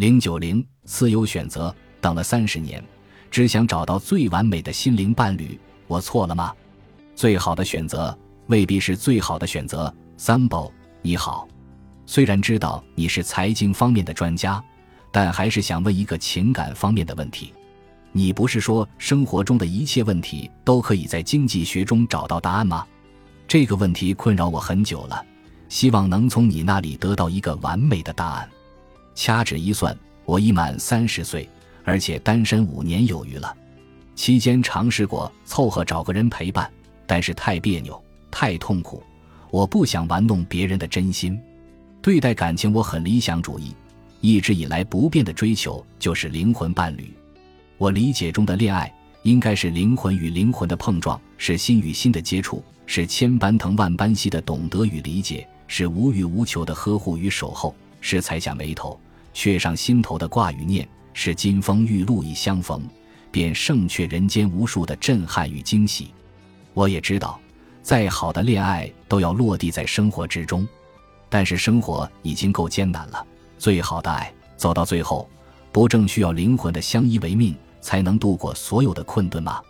零九零自由选择，等了三十年，只想找到最完美的心灵伴侣，我错了吗？最好的选择未必是最好的选择。Sambo，你好，虽然知道你是财经方面的专家，但还是想问一个情感方面的问题。你不是说生活中的一切问题都可以在经济学中找到答案吗？这个问题困扰我很久了，希望能从你那里得到一个完美的答案。掐指一算，我已满三十岁，而且单身五年有余了。期间尝试过凑合找个人陪伴，但是太别扭，太痛苦。我不想玩弄别人的真心。对待感情，我很理想主义，一直以来不变的追求就是灵魂伴侣。我理解中的恋爱，应该是灵魂与灵魂的碰撞，是心与心的接触，是千般疼万般惜的懂得与理解，是无欲无求的呵护与守候，是才下眉头。却上心头的挂与念，是金风玉露一相逢，便胜却人间无数的震撼与惊喜。我也知道，再好的恋爱都要落地在生活之中，但是生活已经够艰难了。最好的爱走到最后，不正需要灵魂的相依为命，才能度过所有的困顿吗？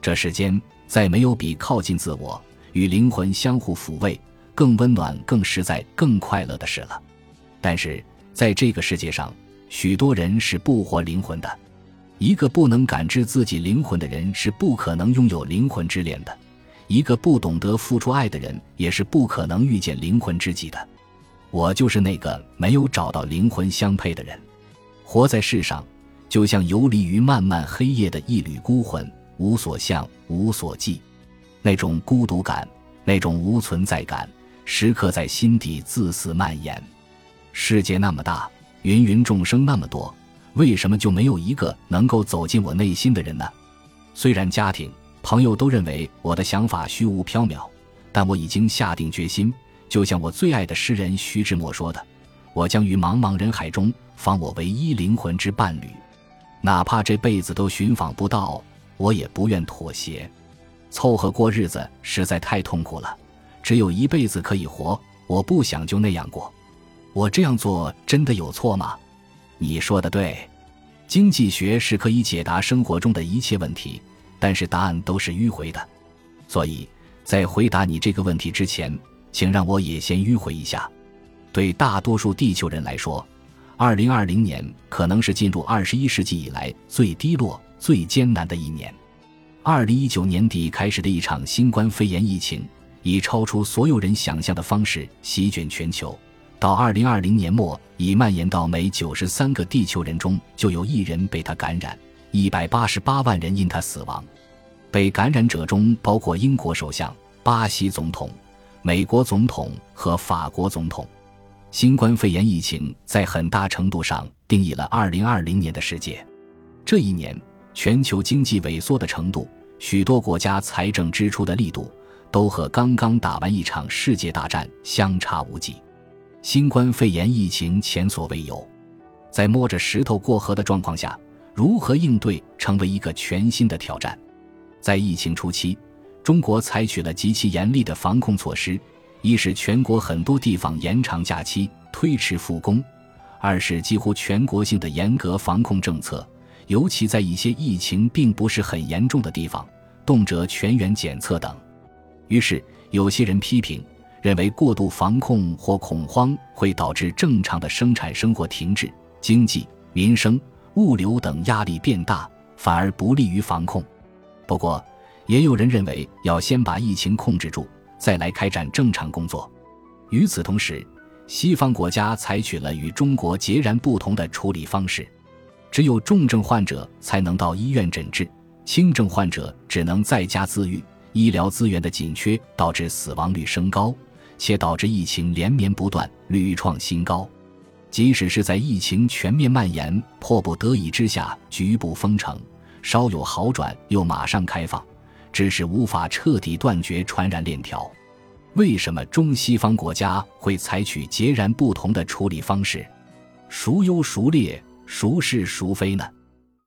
这世间再没有比靠近自我，与灵魂相互抚慰，更温暖、更实在、更快乐的事了。但是。在这个世界上，许多人是不活灵魂的。一个不能感知自己灵魂的人，是不可能拥有灵魂之恋的；一个不懂得付出爱的人，也是不可能遇见灵魂知己的。我就是那个没有找到灵魂相配的人，活在世上，就像游离于漫漫黑夜的一缕孤魂，无所向，无所寄。那种孤独感，那种无存在感，时刻在心底自肆蔓延。世界那么大，芸芸众生那么多，为什么就没有一个能够走进我内心的人呢？虽然家庭、朋友都认为我的想法虚无缥缈，但我已经下定决心。就像我最爱的诗人徐志摩说的：“我将于茫茫人海中访我唯一灵魂之伴侣，哪怕这辈子都寻访不到，我也不愿妥协。凑合过日子实在太痛苦了，只有一辈子可以活，我不想就那样过。”我这样做真的有错吗？你说的对，经济学是可以解答生活中的一切问题，但是答案都是迂回的。所以在回答你这个问题之前，请让我也先迂回一下。对大多数地球人来说，二零二零年可能是进入二十一世纪以来最低落、最艰难的一年。二零一九年底开始的一场新冠肺炎疫情，以超出所有人想象的方式席卷全球。到二零二零年末，已蔓延到每九十三个地球人中就有一人被他感染，一百八十八万人因他死亡。被感染者中包括英国首相、巴西总统、美国总统和法国总统。新冠肺炎疫情在很大程度上定义了二零二零年的世界。这一年，全球经济萎缩的程度，许多国家财政支出的力度，都和刚刚打完一场世界大战相差无几。新冠肺炎疫情前所未有，在摸着石头过河的状况下，如何应对成为一个全新的挑战。在疫情初期，中国采取了极其严厉的防控措施：一是全国很多地方延长假期、推迟复工；二是几乎全国性的严格防控政策，尤其在一些疫情并不是很严重的地方，动辄全员检测等。于是，有些人批评。认为过度防控或恐慌会导致正常的生产生活停滞，经济、民生、物流等压力变大，反而不利于防控。不过，也有人认为要先把疫情控制住，再来开展正常工作。与此同时，西方国家采取了与中国截然不同的处理方式，只有重症患者才能到医院诊治，轻症患者只能在家自愈。医疗资源的紧缺导致死亡率升高。且导致疫情连绵不断，屡创新高。即使是在疫情全面蔓延、迫不得已之下局部封城，稍有好转又马上开放，只是无法彻底断绝传染链条。为什么中西方国家会采取截然不同的处理方式？孰优孰劣，孰是孰非呢？